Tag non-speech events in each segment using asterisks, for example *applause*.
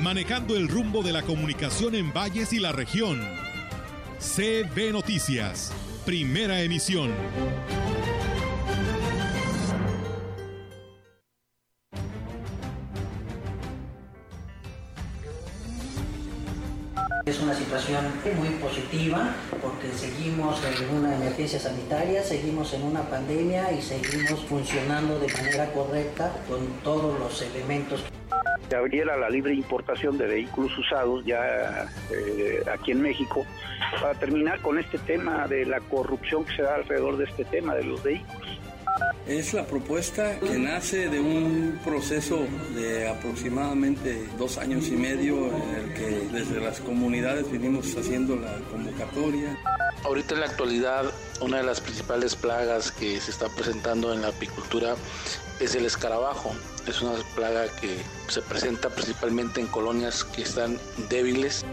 manejando el rumbo de la comunicación en valles y la región. CB Noticias, primera emisión. Es una situación muy positiva porque seguimos en una emergencia sanitaria, seguimos en una pandemia y seguimos funcionando de manera correcta con todos los elementos. Se abriera la libre importación de vehículos usados ya eh, aquí en México para terminar con este tema de la corrupción que se da alrededor de este tema de los vehículos. Es la propuesta que nace de un proceso de aproximadamente dos años y medio en el que desde las comunidades vinimos haciendo la convocatoria. Ahorita en la actualidad una de las principales plagas que se está presentando en la apicultura es el escarabajo. Es una plaga que se presenta principalmente en colonias que están débiles.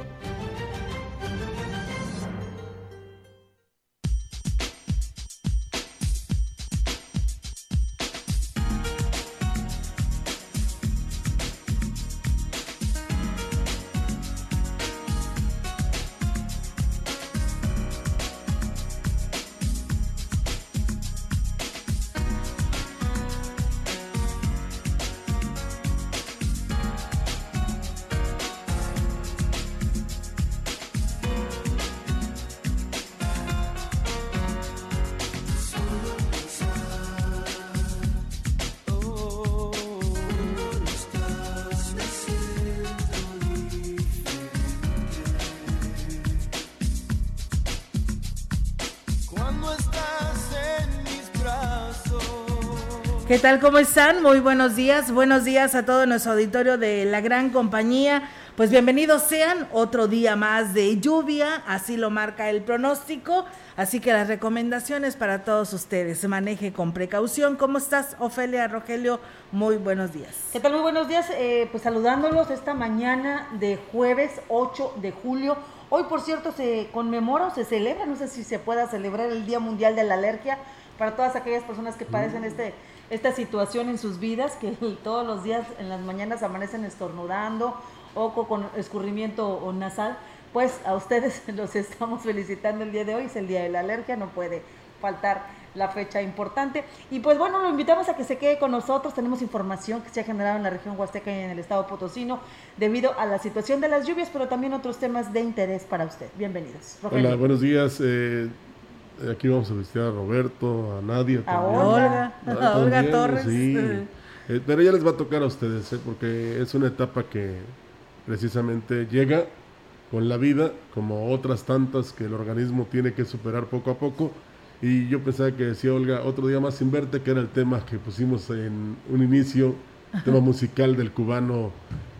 ¿Qué tal? ¿Cómo están? Muy buenos días. Buenos días a todo nuestro auditorio de la gran compañía. Pues bienvenidos sean otro día más de lluvia, así lo marca el pronóstico. Así que las recomendaciones para todos ustedes, maneje con precaución. ¿Cómo estás, Ofelia Rogelio? Muy buenos días. ¿Qué tal? Muy buenos días. Eh, pues saludándolos esta mañana de jueves 8 de julio. Hoy, por cierto, se conmemora o se celebra, no sé si se pueda celebrar el Día Mundial de la Alergia para todas aquellas personas que padecen este esta situación en sus vidas, que *laughs* todos los días en las mañanas amanecen estornudando o con escurrimiento o nasal, pues a ustedes *laughs* los estamos felicitando el día de hoy, es el día de la alergia, no puede faltar la fecha importante. Y pues bueno, lo invitamos a que se quede con nosotros. Tenemos información que se ha generado en la región Huasteca y en el estado Potosino debido a la situación de las lluvias, pero también otros temas de interés para usted. Bienvenidos. Hola, buenos días. Eh, Aquí vamos a visitar a Roberto, a Nadia, a Olga, a Olga Torres. Sí. Eh, pero ya les va a tocar a ustedes, ¿eh? porque es una etapa que precisamente llega con la vida, como otras tantas que el organismo tiene que superar poco a poco. Y yo pensaba que decía Olga, otro día más sin verte, que era el tema que pusimos en un inicio, tema *laughs* musical del cubano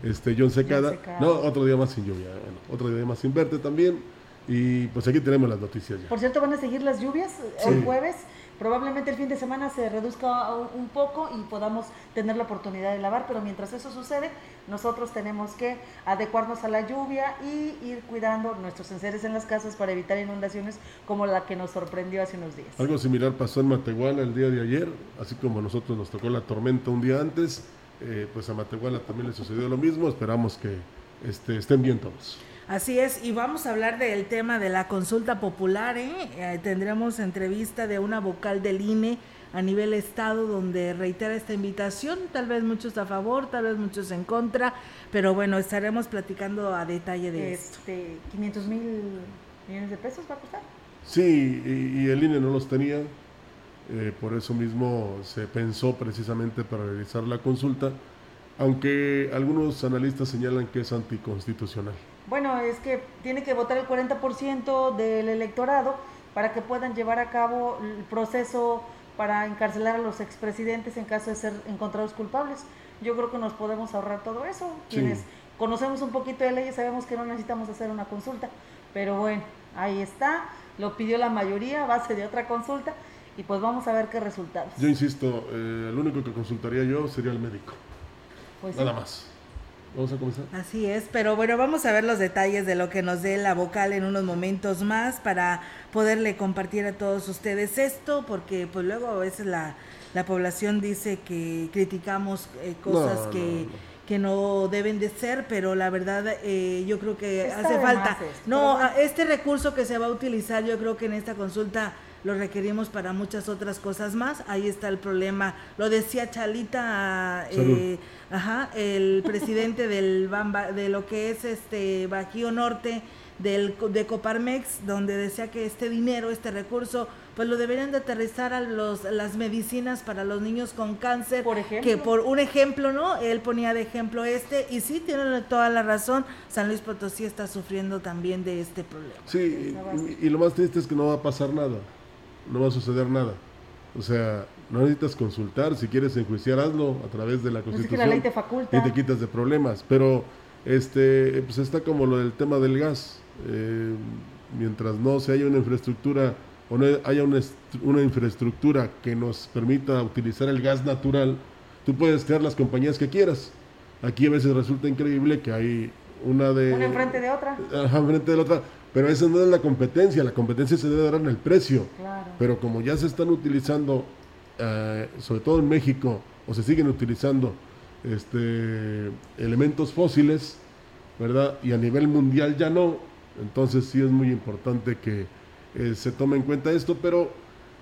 este John Secada. No, otro día más sin lluvia. otro día más sin verte también y pues aquí tenemos las noticias ya. Por cierto, van a seguir las lluvias el jueves. Probablemente el fin de semana se reduzca un poco y podamos tener la oportunidad de lavar, pero mientras eso sucede, nosotros tenemos que adecuarnos a la lluvia y ir cuidando nuestros enseres en las casas para evitar inundaciones como la que nos sorprendió hace unos días. Algo similar pasó en Matehuala el día de ayer, así como a nosotros nos tocó la tormenta un día antes, eh, pues a Matehuala también le sucedió lo mismo, esperamos que este, estén bien todos. Así es, y vamos a hablar del tema de la consulta popular. ¿eh? eh tendremos entrevista de una vocal del INE a nivel estado donde reitera esta invitación, tal vez muchos a favor, tal vez muchos en contra, pero bueno, estaremos platicando a detalle de este, esto. 500 mil millones de pesos va a costar. Sí, y, el INE no los tenía, eh, por eso mismo se pensó precisamente para realizar la consulta, aunque algunos analistas señalan que es anticonstitucional. Bueno, es que tiene que votar el 40% del electorado para que puedan llevar a cabo el proceso para encarcelar a los expresidentes en caso de ser encontrados culpables. Yo creo que nos podemos ahorrar todo eso. Quienes conocemos un poquito de leyes, sabemos que no necesitamos hacer una consulta, pero bueno, ahí está, lo pidió la mayoría a base de otra consulta y pues vamos a ver qué resultados. Yo insisto, eh, el único que consultaría yo sería el médico. Pues Nada más. Vamos a comenzar. Así es, pero bueno, vamos a ver los detalles de lo que nos dé la vocal en unos momentos más para poderle compartir a todos ustedes esto, porque pues luego a veces la, la población dice que criticamos eh, cosas que... No, que no deben de ser, pero la verdad eh, yo creo que hace falta. no, este recurso que se va a utilizar, yo creo que en esta consulta lo requerimos para muchas otras cosas más. Ahí está el problema. Lo decía Chalita, eh, ajá, el presidente *laughs* del Bamba, de lo que es este Bajío Norte del, de Coparmex, donde decía que este dinero, este recurso, pues lo deberían de aterrizar a los, las medicinas para los niños con cáncer. Por ejemplo. Que por un ejemplo, ¿no? Él ponía de ejemplo este, y sí, tiene toda la razón, San Luis Potosí está sufriendo también de este problema. Sí, y, y lo más triste es que no va a pasar nada no va a suceder nada. O sea, no necesitas consultar, si quieres enjuiciar, hazlo a través de la Constitución. la ley te faculta. Y te quitas de problemas. Pero este, pues está como lo del tema del gas. Eh, mientras no se haya una infraestructura o no haya una, una, infraestructura que nos permita utilizar el gas natural, tú puedes crear las compañías que quieras. Aquí a veces resulta increíble que hay una de... Una enfrente de otra. Ajá, enfrente de la otra pero esa no es la competencia, la competencia se debe dar en el precio. Pero como ya se están utilizando, eh, sobre todo en México, o se siguen utilizando este, elementos fósiles, ¿verdad? Y a nivel mundial ya no, entonces sí es muy importante que eh, se tome en cuenta esto, pero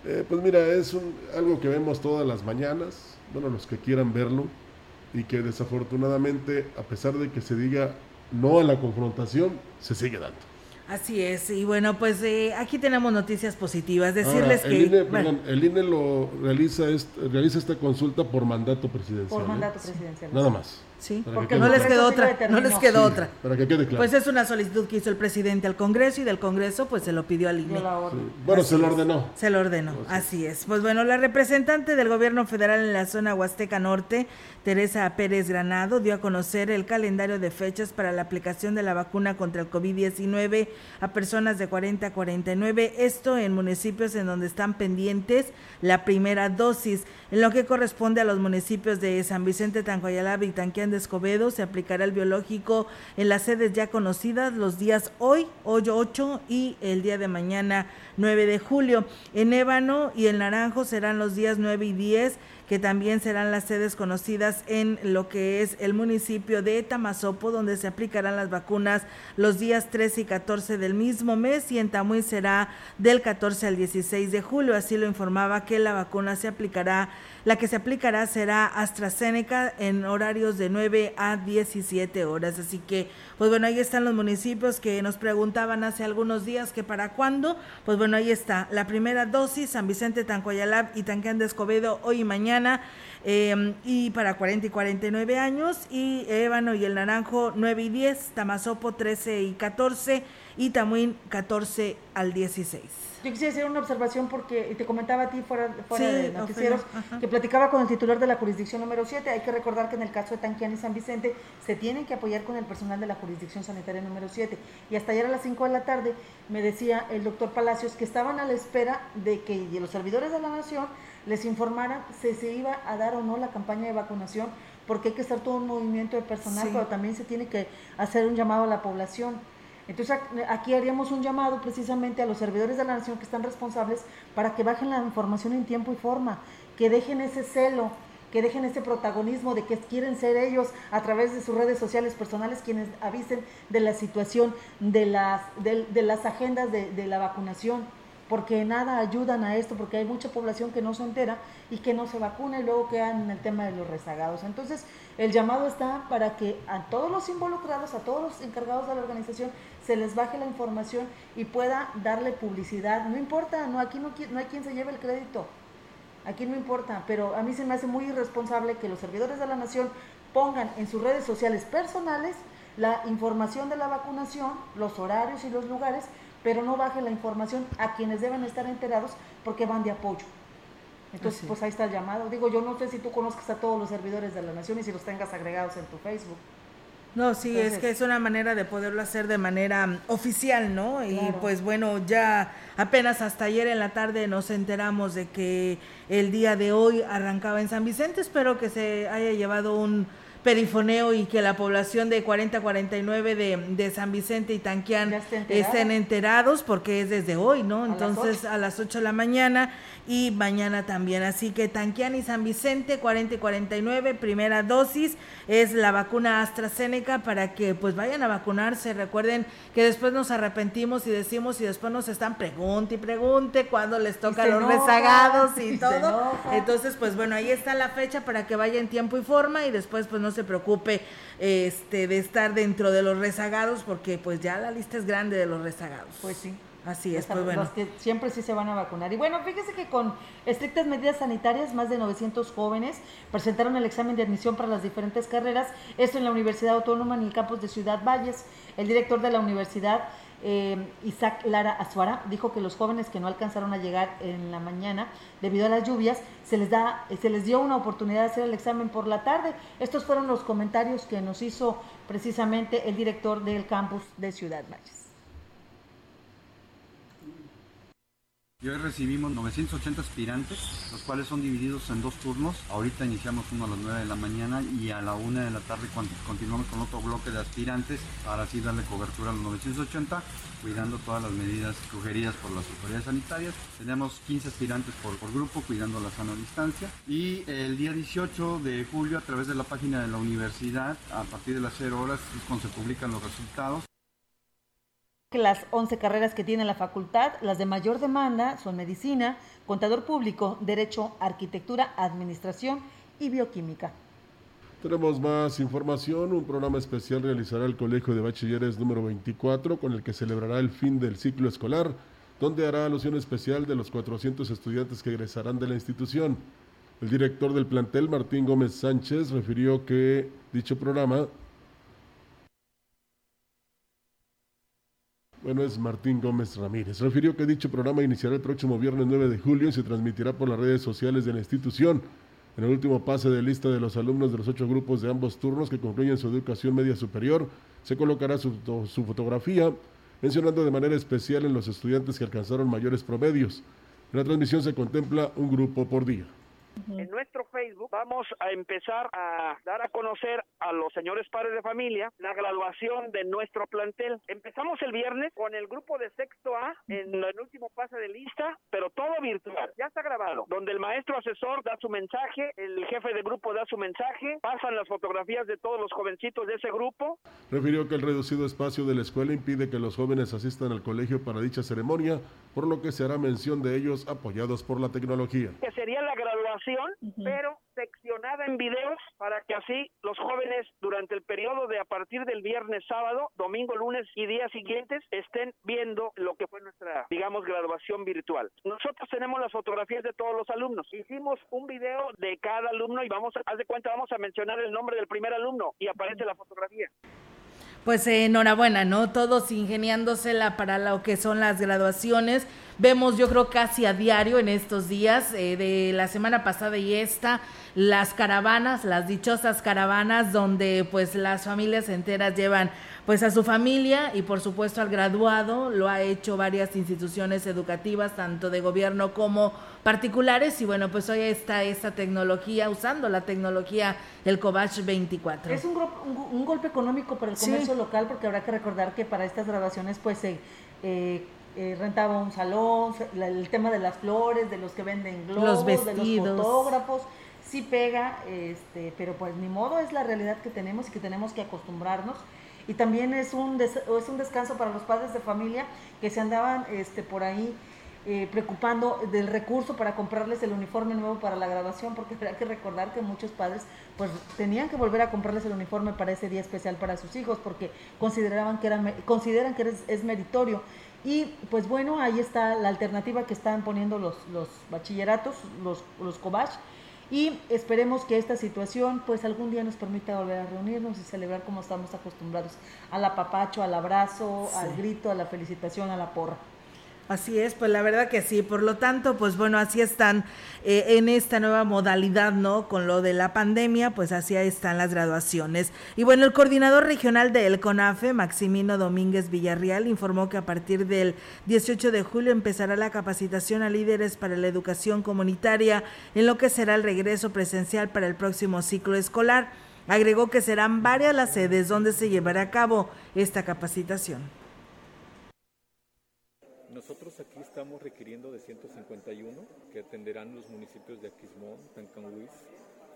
eh, pues mira, es algo que vemos todas las mañanas, bueno, los que quieran verlo, y que desafortunadamente, a pesar de que se diga no a la confrontación, se sigue dando. Así es, y bueno, pues eh, aquí tenemos noticias positivas. Decirles que. INE, perdón, el INE lo realiza, realiza esta consulta por mandato presidencial. Por mandato ¿eh? presidencial. Nada más. Sí, porque no les quedó otra, no les quedó otra. Para que quede claro. Pues es una solicitud que hizo el presidente al Congreso y del Congreso pues se lo pidió al INE. Bueno, se lo ordenó. Se lo ordenó, así es. Pues bueno, la representante del gobierno federal en la zona Huasteca Norte, Teresa Pérez Granado, dio a conocer el calendario de fechas para la aplicación de la vacuna contra el COVID-19 a personas de 40 a 49, esto en municipios en donde están pendientes la primera dosis. En lo que corresponde a los municipios de San Vicente, Tancoyalab y De Escobedo, se aplicará el biológico en las sedes ya conocidas los días hoy, hoy 8 y el día de mañana 9 de julio. En Ébano y en Naranjo serán los días 9 y 10 que también serán las sedes conocidas en lo que es el municipio de Tamazopo, donde se aplicarán las vacunas los días 13 y 14 del mismo mes y en Tamuy será del 14 al 16 de julio. Así lo informaba que la vacuna se aplicará la que se aplicará será AstraZeneca en horarios de 9 a 17 horas. Así que, pues bueno, ahí están los municipios que nos preguntaban hace algunos días que para cuándo. Pues bueno, ahí está. La primera dosis, San Vicente, Tancoyalab y Tanquén de Escobedo, hoy y mañana. Em, y para 40 y 49 años. Y Ébano y el Naranjo 9 y 10, Tamazopo 13 y 14 y Tamuín 14 al 16. Yo quisiera hacer una observación porque te comentaba a ti fuera, de noticieros que platicaba con el titular de la jurisdicción número 7. Hay que recordar que en el caso de Tanquián y San Vicente se tienen que apoyar con el personal de la jurisdicción sanitaria número 7. Y hasta ayer a las 5 de la tarde me decía el doctor Palacios que estaban a la espera de que los servidores de la nación les informaran si se iba a dar o no la campaña de vacunación, porque hay que hacer todo un movimiento de personal, pero también se tiene que hacer un llamado a la población entonces aquí haríamos un llamado precisamente a los servidores de la nación que están responsables para que bajen la información en tiempo y forma, que dejen ese celo, que dejen ese protagonismo de que quieren ser ellos a través de sus redes sociales personales quienes avisen de la situación de las, de, las agendas de, de la vacunación porque nada ayudan a esto, porque hay mucha población que no se entera y que no se vacuna y luego quedan en el tema de los rezagados. Entonces, el llamado está para que a todos los involucrados, a todos los encargados de la organización, se les baje la información y pueda darle publicidad. No importa, no aquí no, no hay quien se lleve el crédito, aquí no importa, pero a mí se me hace muy irresponsable que los servidores de la nación pongan en sus redes sociales personales la información de la vacunación, los horarios y los lugares, pero no baje la información a quienes deben estar enterados porque van de apoyo. Entonces, pues ahí está el llamado. Digo, yo no sé si tú conozcas a todos los servidores de la nación y si los tengas agregados en tu Facebook. No, sí, es que es una manera de poderlo hacer de manera mm, oficial, ¿no? Y pues bueno, ya apenas hasta ayer en la tarde nos enteramos de que el día de hoy arrancaba en San Vicente. Espero que se haya llevado un perifoneo y que la población de 4049 de, de San Vicente y Tanquián estén enterados porque es desde hoy, ¿no? Entonces a las 8 de la mañana y mañana también. Así que Tanquián y San Vicente, 40 y 49, primera dosis, es la vacuna AstraZeneca para que pues vayan a vacunarse. Recuerden que después nos arrepentimos y decimos y después nos están pregunte y pregunte cuando les toca los rezagados y, todo. Entonces, pues bueno, ahí está la fecha para que vaya en tiempo y forma y después pues no se preocupe este de estar dentro de los rezagados porque pues ya la lista es grande de los rezagados. Pues sí. Así es, pues bueno. Los que siempre sí se van a vacunar. Y bueno, fíjese que con estrictas medidas sanitarias, más de 900 jóvenes presentaron el examen de admisión para las diferentes carreras, esto en la Universidad Autónoma en el campus de Ciudad Valles. El director de la universidad, eh, Isaac Lara Azuara, dijo que los jóvenes que no alcanzaron a llegar en la mañana debido a las lluvias, se les, da, se les dio una oportunidad de hacer el examen por la tarde. Estos fueron los comentarios que nos hizo precisamente el director del campus de Ciudad Valles. Y hoy recibimos 980 aspirantes, los cuales son divididos en dos turnos. Ahorita iniciamos uno a las 9 de la mañana y a la 1 de la tarde continuamos con otro bloque de aspirantes para así darle cobertura a los 980, cuidando todas las medidas sugeridas por las autoridades sanitarias. Tenemos 15 aspirantes por, grupo, cuidando la sana distancia. Y el día 18 de julio, a través de la página de la universidad, a partir de las 0 horas es cuando se publican los resultados las 11 carreras que tiene la facultad, las de mayor demanda son medicina, contador público, derecho, arquitectura, administración y bioquímica. Tenemos más información. Un programa especial realizará el Colegio de Bachilleres número 24 con el que celebrará el fin del ciclo escolar, donde hará alusión especial de los 400 estudiantes que egresarán de la institución. El director del plantel, Martín Gómez Sánchez, refirió que dicho programa Bueno, es Martín Gómez Ramírez. Refirió que dicho programa iniciará el próximo viernes 9 de julio y se transmitirá por las redes sociales de la institución. En el último pase de lista de los alumnos de los ocho grupos de ambos turnos que concluyen su educación media superior, se colocará su, fotografía, mencionando de manera especial en los estudiantes que alcanzaron mayores promedios. En la transmisión se contempla un grupo por día. En nuestro Facebook vamos a empezar a dar a conocer a los señores padres de familia la graduación de nuestro plantel. Empezamos el viernes con el grupo de sexto A en el último pase de lista, pero todo virtual. Ya está grabado, donde el maestro asesor da su mensaje, el jefe de grupo da su mensaje, pasan las fotografías de todos los jovencitos de ese grupo. Refirió que el reducido espacio de la escuela impide que los jóvenes asistan al colegio para dicha ceremonia, por lo que se hará mención de ellos apoyados por la tecnología. Que sería la pero seccionada en videos para que así los jóvenes durante el periodo de a partir del viernes, sábado, domingo, lunes y días siguientes estén viendo lo que fue nuestra, digamos, graduación virtual. Nosotros tenemos las fotografías de todos los alumnos. Hicimos un video de cada alumno y vamos, a, haz de cuenta, vamos a mencionar el nombre del primer alumno y aparece la fotografía. Pues eh, enhorabuena, ¿no? Todos ingeniándosela para lo que son las graduaciones. Vemos, yo creo, casi a diario en estos días, eh, de la semana pasada y esta, las caravanas, las dichosas caravanas, donde pues las familias enteras llevan pues a su familia y por supuesto al graduado, lo ha hecho varias instituciones educativas, tanto de gobierno como particulares, y bueno, pues hoy está esta tecnología, usando la tecnología el Covach 24. Es un, un, golpe económico para el comercio local, porque habrá que recordar que para estas grabaciones pues se... Eh, eh, rentaba un salón, el tema de las flores, de los que venden globos, de los fotógrafos, sí pega, este, pero pues ni modo, es la realidad que tenemos y que tenemos que acostumbrarnos y también es un, es un descanso para los padres de familia que se andaban este, por ahí eh, preocupando del recurso para comprarles el uniforme nuevo para la graduación, porque *laughs* hay que recordar que muchos padres pues tenían que volver a comprarles el uniforme para ese día especial para sus hijos, porque consideraban que era, consideran que es, meritorio. Y pues bueno, ahí está la alternativa que están poniendo los, los bachilleratos, los, los y esperemos que esta situación pues algún día nos permita volver a reunirnos y celebrar como estamos acostumbrados al apapacho, al abrazo, al grito, a la felicitación, a la porra. Así es, pues la verdad que sí. Por lo tanto, pues bueno, así están eh, en esta nueva modalidad, ¿no? Con lo de la pandemia, pues así están las graduaciones. Y bueno, el coordinador regional del CONAFE, Maximino Domínguez Villarreal, informó que a partir del 18 de julio empezará la capacitación a líderes para la educación comunitaria, en lo que será el regreso presencial para el próximo ciclo escolar. Agregó que serán varias las sedes donde se llevará a cabo esta capacitación. Nosotros aquí estamos requiriendo de 151 que atenderán los municipios de Aquismón, Tancanhuiz,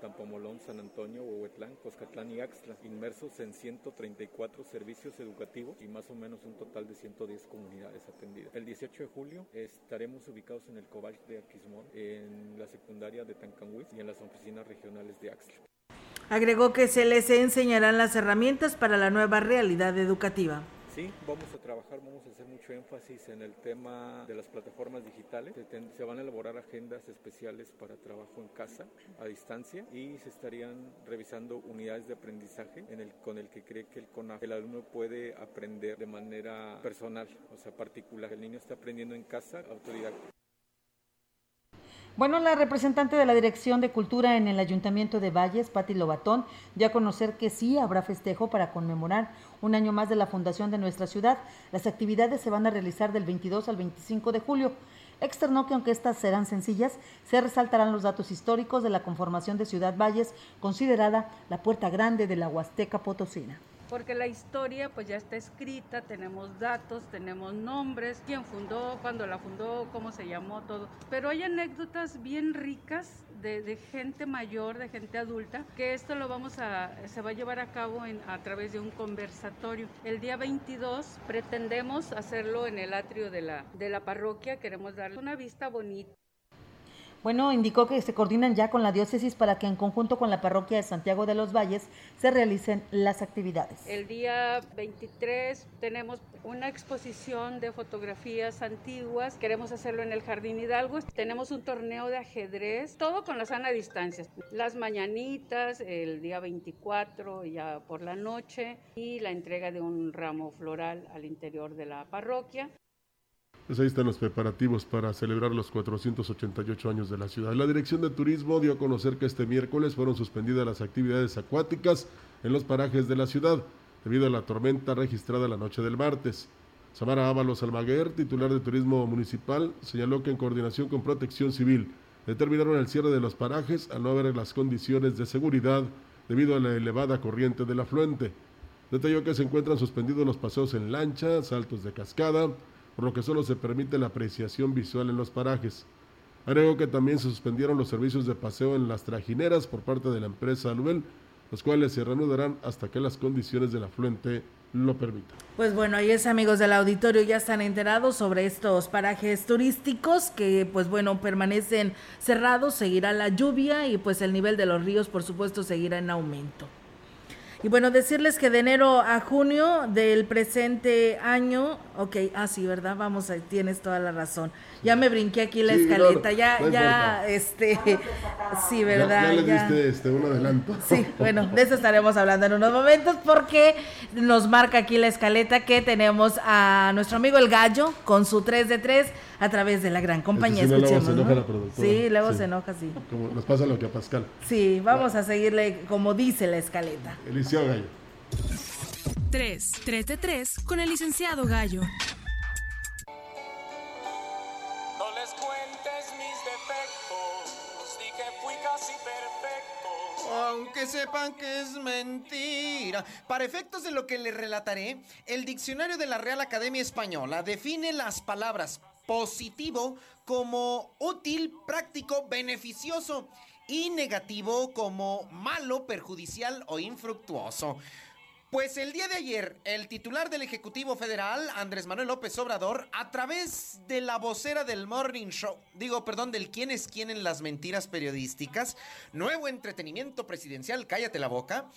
Tampamolón, San Antonio, Huehuetlán, Coscatlán y Axtla, inmersos en 134 servicios educativos y más o menos un total de 110 comunidades atendidas. El 18 de julio estaremos ubicados en el Cobach de Aquismón, en la secundaria de Tancanhuiz y en las oficinas regionales de Axtla. Agregó que se les enseñarán las herramientas para la nueva realidad educativa. Sí, vamos a trabajar, vamos a hacer mucho énfasis en el tema de las plataformas digitales. Se, van a elaborar agendas especiales para trabajo en casa, a distancia, y se estarían revisando unidades de aprendizaje con el que cree que el, el alumno puede aprender de manera personal, o sea, particular. El niño está aprendiendo en casa, autoridad. Bueno, la representante de la Dirección de Cultura en el Ayuntamiento de Valles, Patti Lobatón, dio a conocer que sí habrá festejo para conmemorar un año más de la fundación de nuestra ciudad. Las actividades se van a realizar del 22 al 25 de julio. Externó que aunque estas serán sencillas, se resaltarán los datos históricos de la conformación de Ciudad Valles, considerada la puerta grande de la Huasteca Potosina porque la historia pues ya está escrita, tenemos datos, tenemos nombres, quién fundó, cuándo la fundó, cómo se llamó, todo. Pero hay anécdotas bien ricas de, gente mayor, de gente adulta, que esto lo vamos a, se va a llevar a cabo a través de un conversatorio. El día 22 pretendemos hacerlo en el atrio de la, de la parroquia, queremos darle una vista bonita bueno, indicó que se coordinan ya con la diócesis para que en conjunto con la parroquia de Santiago de los Valles se realicen las actividades. El día 23 tenemos una exposición de fotografías antiguas, queremos hacerlo en el Jardín Hidalgo, tenemos un torneo de ajedrez, todo con la sana distancia. Las mañanitas, el día 24 ya por la noche y la entrega de un ramo floral al interior de la parroquia. Pues ahí están los preparativos para celebrar los 488 años de la ciudad. La Dirección de Turismo dio a conocer que este miércoles fueron suspendidas las actividades acuáticas en los parajes de la ciudad debido a la tormenta registrada la noche del martes. Samara Ábalos Almaguer, titular de Turismo Municipal, señaló que en coordinación con Protección Civil determinaron el cierre de los parajes al no haber las condiciones de seguridad debido a la elevada corriente del afluente. Detalló que se encuentran suspendidos los paseos en lancha, saltos de cascada, por lo que solo se permite la apreciación visual en los parajes. Agregó que también se suspendieron los servicios de paseo en las trajineras por parte de la empresa Aluel, los cuales se reanudarán hasta que las condiciones del afluente lo permitan. Pues bueno, ahí es amigos del auditorio, ya están enterados sobre estos parajes turísticos que pues bueno, permanecen cerrados, seguirá la lluvia y pues el nivel de los ríos por supuesto seguirá en aumento. Y bueno, decirles que de enero a junio del presente año, ok, ah, sí, ¿verdad? Vamos, tienes toda la razón. Ya me brinqué aquí la escaleta, ya, ya, este, *laughs* sí, ¿verdad? Ya, le diste este, un adelanto. Sí, bueno, de eso estaremos hablando en unos momentos porque nos marca aquí la escaleta que tenemos a nuestro amigo el gallo con su 3 de 3 a través de la gran compañía. Este, Escuchemos, luego se enoja la productora. Sí, luego se enoja, sí. Como nos pasa lo que a Pascal. Sí, vamos a seguirle como dice la escaleta. El licenciado Gallo. 3, 3 de 3 con el licenciado Gallo. Aunque sepan que es mentira. Para efectos de lo que les relataré, el diccionario de la Real Academia Española define las palabras positivo como útil, práctico, beneficioso y negativo como malo, perjudicial o infructuoso. Pues el día de ayer, el titular del Ejecutivo Federal, Andrés Manuel López Obrador, a través de la vocera del Morning Show, digo, perdón, del quién es quién en las mentiras periodísticas, nuevo entretenimiento presidencial, cállate la boca,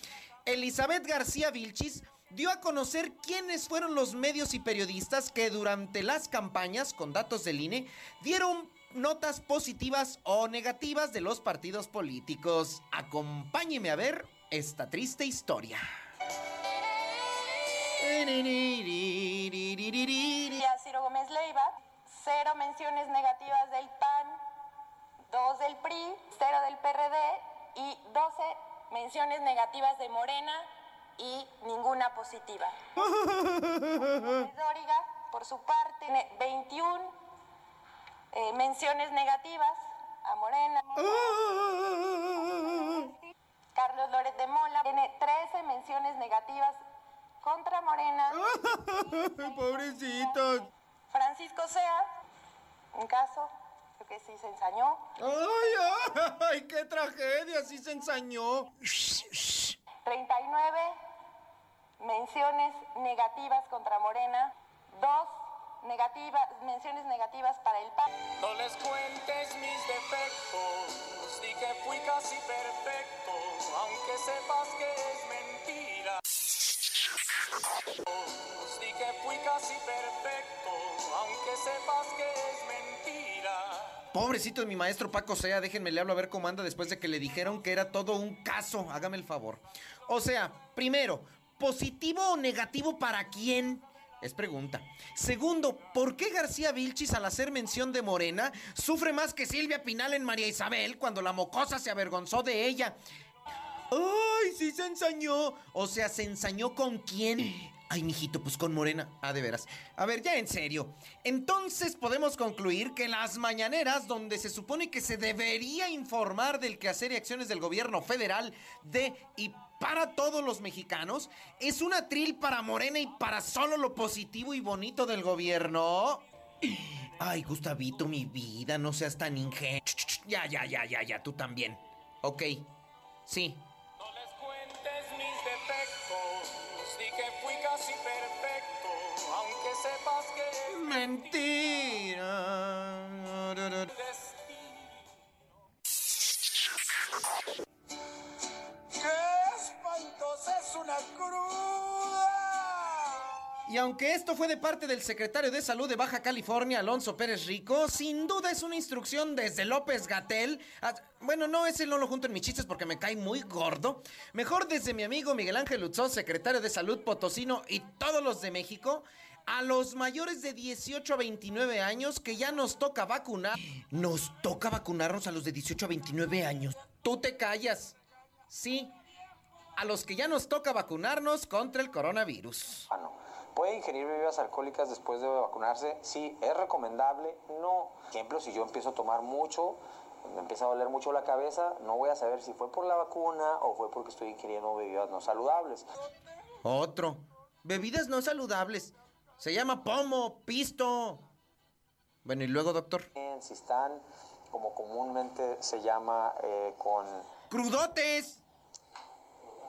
Elizabeth García Vilchis dio a conocer quiénes fueron los medios y periodistas que durante las campañas, con datos del INE, dieron notas positivas o negativas de los partidos políticos. Acompáñeme a ver esta triste historia. Y a Ciro Gómez Leiva cero menciones negativas del PAN, dos del PRI, cero del PRD y 12 menciones negativas de Morena y ninguna positiva. *laughs* Dóriga, por su parte, tiene 21 eh, menciones negativas a Morena. *laughs* Carlos Loret de Mola tiene 13 menciones negativas contra Morena. *laughs* Pobrecitos. Francisco Sea, un caso, creo que sí se ensañó. ¡Ay, ay! ¡Qué tragedia! Sí se ensañó. 39 menciones negativas contra Morena, dos negativas, menciones negativas para el PAN. No les cuentes mis defectos, di que fui casi perfecto, aunque sepas que es. Que fui casi perfecto, aunque sepas que es mentira. Pobrecito de mi maestro Paco Sea, déjenme le hablo a ver cómo anda después de que le dijeron que era todo un caso. Hágame el favor. O sea, primero, ¿positivo o negativo para quién? Es pregunta. Segundo, ¿por qué García Vilchis al hacer mención de Morena sufre más que Silvia Pinal en María Isabel cuando la mocosa se avergonzó de ella? ¡Ay, sí se ensañó! O sea, ¿se ensañó con quién? Ay, mijito, pues con Morena. Ah, de veras. A ver, ya en serio. Entonces podemos concluir que las mañaneras, donde se supone que se debería informar del quehacer y acciones del gobierno federal de y para todos los mexicanos, es una tril para Morena y para solo lo positivo y bonito del gobierno. Ay, Gustavito, mi vida, no seas tan ingenuo. Ya, ya, ya, ya, ya, tú también. Ok, sí. Mentira. Y aunque esto fue de parte del secretario de Salud de Baja California, Alonso Pérez Rico, sin duda es una instrucción desde López Gatel. a- bueno, no, ese no lo junto en mis chistes porque me cae muy gordo. Mejor desde mi amigo Miguel Ángel Luzó, secretario de Salud Potosino y todos los de México, a los mayores de 18 a 29 años que ya nos toca vacunar. Nos toca vacunarnos a los de 18 a 29 años. Tú te callas. Sí, a los que ya nos toca vacunarnos contra el coronavirus. ¿Puede ingerir bebidas alcohólicas después de vacunarse? Sí, es recomendable. No. Por ejemplo, si yo empiezo a tomar mucho, me empieza a doler mucho la cabeza, no voy a saber si fue por la vacuna o fue porque estoy ingiriendo bebidas no saludables. Otro. Bebidas no saludables. Se llama pomo, pisto. Bueno, y luego, doctor. Si están, como comúnmente se llama, eh, con ¡Crudotes!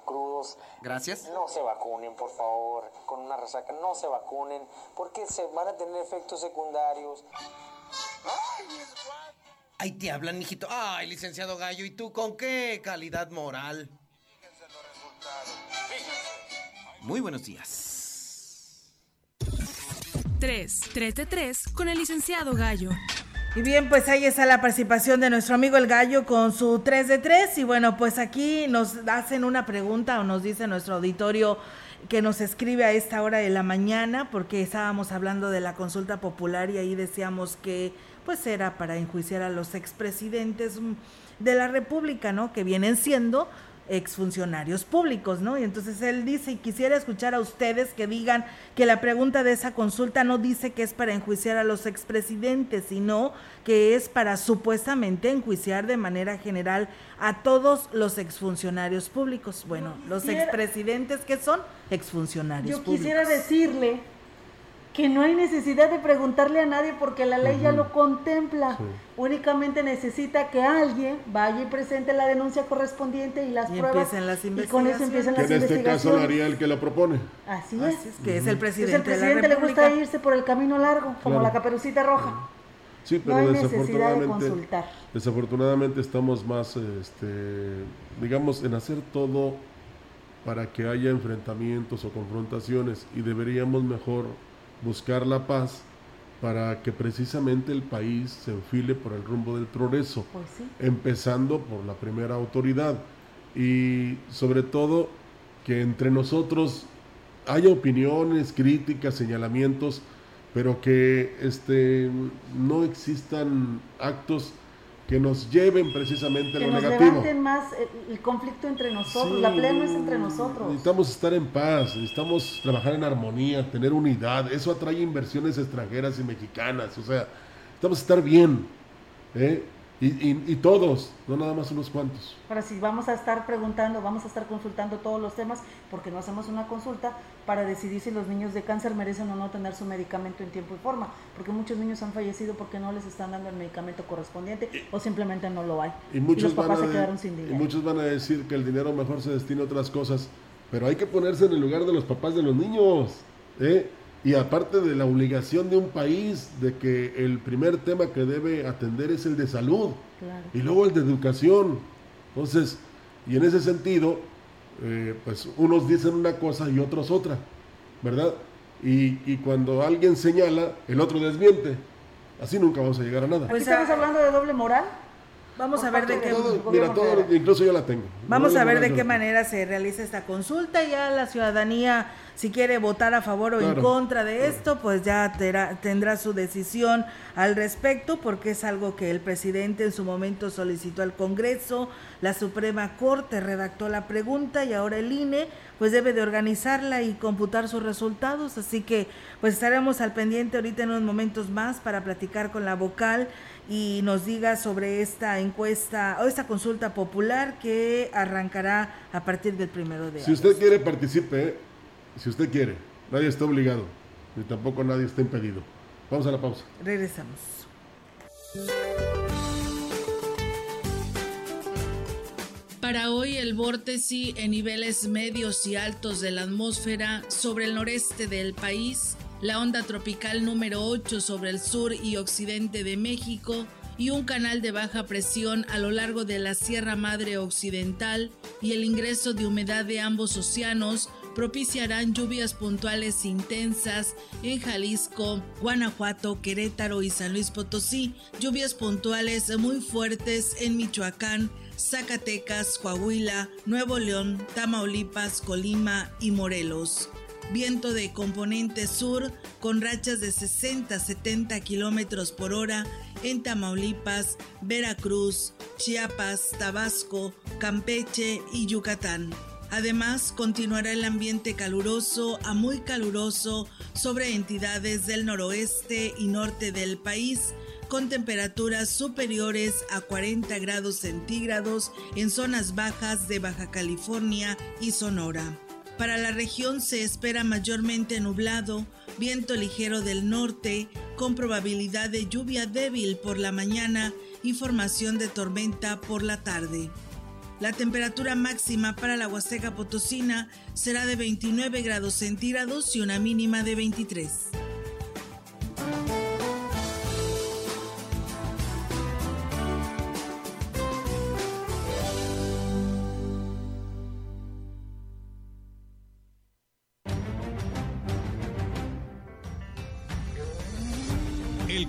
crudos. Gracias. No se vacunen, por favor, con una resaca. No se vacunen, porque se van a tener efectos secundarios. Ahí te hablan, mijito. Ay, licenciado Gallo, ¿y tú con qué calidad moral? Muy buenos días. 3. 3 de 3 con el licenciado Gallo. Y bien, pues ahí está la participación de nuestro amigo el gallo con su 3 de 3. Y bueno, pues aquí nos hacen una pregunta o nos dice nuestro auditorio que nos escribe a esta hora de la mañana porque estábamos hablando de la consulta popular y ahí decíamos que pues era para enjuiciar a los expresidentes de la República, ¿no? Que vienen siendo exfuncionarios públicos, ¿no? Y entonces él dice, y quisiera escuchar a ustedes que digan que la pregunta de esa consulta no dice que es para enjuiciar a los expresidentes, sino que es para supuestamente enjuiciar de manera general a todos los exfuncionarios públicos. Bueno, los expresidentes que son exfuncionarios Yo públicos. quisiera decirle que no hay necesidad de preguntarle a nadie porque la ley ya lo contempla. Únicamente necesita que alguien vaya y presente la denuncia correspondiente y las Y pruebas. empiecen las y con eso empiezan Que las en este caso lo haría el que lo propone. Así Así es. que es el presidente, Entonces, el presidente de la le gusta irse por el camino largo, como Claro. la caperucita roja. Sí, pero No hay necesidad de desafortunadamente, consultar. desafortunadamente estamos más, este, digamos, en hacer todo para que haya enfrentamientos o confrontaciones y deberíamos mejor buscar la paz para que precisamente el país se enfile por el rumbo del progreso, Pues sí. empezando por la primera autoridad y sobre todo que entre nosotros haya opiniones, críticas, señalamientos, pero que este, no existan actos que nos lleven precisamente a Que lo nos negativo. levanten más el, conflicto entre nosotros, la pelea no es entre nosotros. Necesitamos estar en paz, necesitamos trabajar en armonía, tener unidad. Eso atrae inversiones extranjeras y mexicanas. O sea, necesitamos estar bien. ¿eh? Y, y- y todos, no nada más unos cuantos. Ahora sí, vamos a estar preguntando, vamos a estar consultando todos los temas, porque no hacemos una consulta para decidir si los niños de cáncer merecen o no tener su medicamento en tiempo y forma, porque muchos niños han fallecido porque no les están dando el medicamento correspondiente o simplemente no lo hay. Y muchos, los papás van, se a, quedaron sin y dinero. muchos van a decir que el dinero mejor se destina a otras cosas, pero hay que ponerse en el lugar de los papás de los niños. ¿eh? Y aparte de la obligación de un país de que el primer tema que debe atender es el de salud Claro. y luego el de educación. Entonces, y en ese sentido, eh, pues unos dicen una cosa y otros otra, ¿verdad? Y, y cuando alguien señala, el otro desmiente. Así nunca vamos a llegar a nada. Pues estamos hablando de doble moral. Vamos Por a ver de qué... del Mira, todo, incluso yo la tengo. Vamos No, a ver de qué manera se realiza esta consulta. Ya la ciudadanía, si quiere votar a favor o en contra de esto, pues ya tendrá su decisión al respecto, porque es algo que el presidente en su momento solicitó al Congreso, la Suprema Corte redactó la pregunta y ahora el INE pues debe de organizarla y computar sus resultados. Así que pues estaremos al pendiente ahorita en unos momentos más para platicar con la vocal y nos diga sobre esta encuesta o esta consulta popular que arrancará a partir del primero de Si usted quiere, participe. ¿eh? Si usted quiere. Nadie está obligado. Ni tampoco nadie está impedido. Vamos a la pausa. Regresamos. Para hoy el vórtice en niveles medios y altos de la atmósfera sobre el noreste del país, la onda tropical número 8 sobre el sur y occidente de México y un canal de baja presión a lo largo de la Sierra Madre Occidental y el ingreso de humedad de ambos océanos propiciarán lluvias puntuales intensas en Jalisco, Guanajuato, Querétaro y San Luis Potosí, lluvias puntuales muy fuertes en Michoacán, Zacatecas, Coahuila, Nuevo León, Tamaulipas, Colima y Morelos. Viento de componente sur con rachas de 60 a 70 kilómetros por hora en Tamaulipas, Veracruz, Chiapas, Tabasco, Campeche y Yucatán. Además, continuará el ambiente caluroso a muy caluroso sobre entidades del noroeste y norte del país, con temperaturas superiores a 40 grados centígrados en zonas bajas de Baja California y Sonora. Para la región se espera mayormente nublado, viento ligero del norte, con probabilidad de lluvia débil por la mañana y formación de tormenta por la tarde. La temperatura máxima para la Huasteca Potosina será de 29 grados centígrados y una mínima de 23.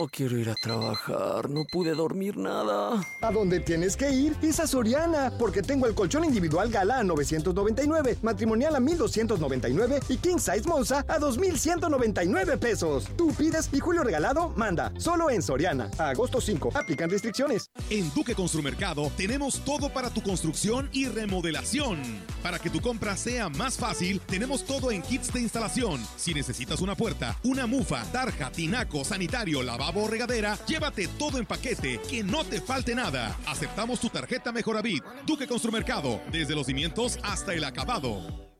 No quiero ir a trabajar, no pude dormir nada. A donde tienes que ir es a Soriana, porque tengo el colchón individual Gala a 999, matrimonial a 1299 y King Size Monza a 2199 pesos. Tú pides y Julio Regalado manda, solo en Soriana. A agosto 5, aplican restricciones. En Duque Construmercado tenemos todo para tu construcción y remodelación. Para que tu compra sea más fácil, tenemos todo en kits de instalación. Si necesitas una puerta, una mufa, tarja, tinaco, sanitario, lavabo o regadera, llévate todo en paquete, que no te falte nada. Aceptamos tu tarjeta Mejoravit. Duque Construmercado, desde los cimientos hasta el acabado.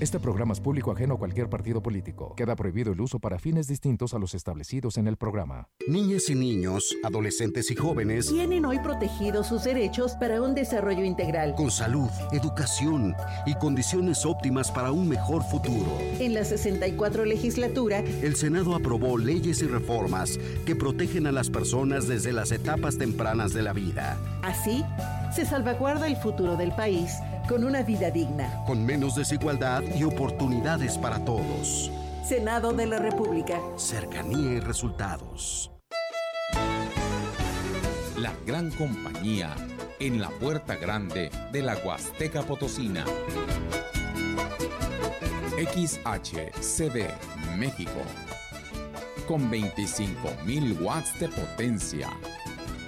Este programa es público ajeno a cualquier partido político. Queda prohibido el uso para fines distintos a los establecidos en el programa. Niñas y niños, adolescentes y jóvenes tienen hoy protegidos sus derechos para un desarrollo integral. Con salud, educación y condiciones óptimas para un mejor futuro. En la 64 legislatura, el Senado aprobó leyes y reformas que protegen a las personas desde las etapas tempranas de la vida. Así, se salvaguarda el futuro del país con una vida digna. Con menos desigualdad y oportunidades para todos. Senado de la República. Cercanía y resultados. La gran compañía en la puerta grande de la Huasteca Potosina. XHCD México. Con 25.000 watts de potencia.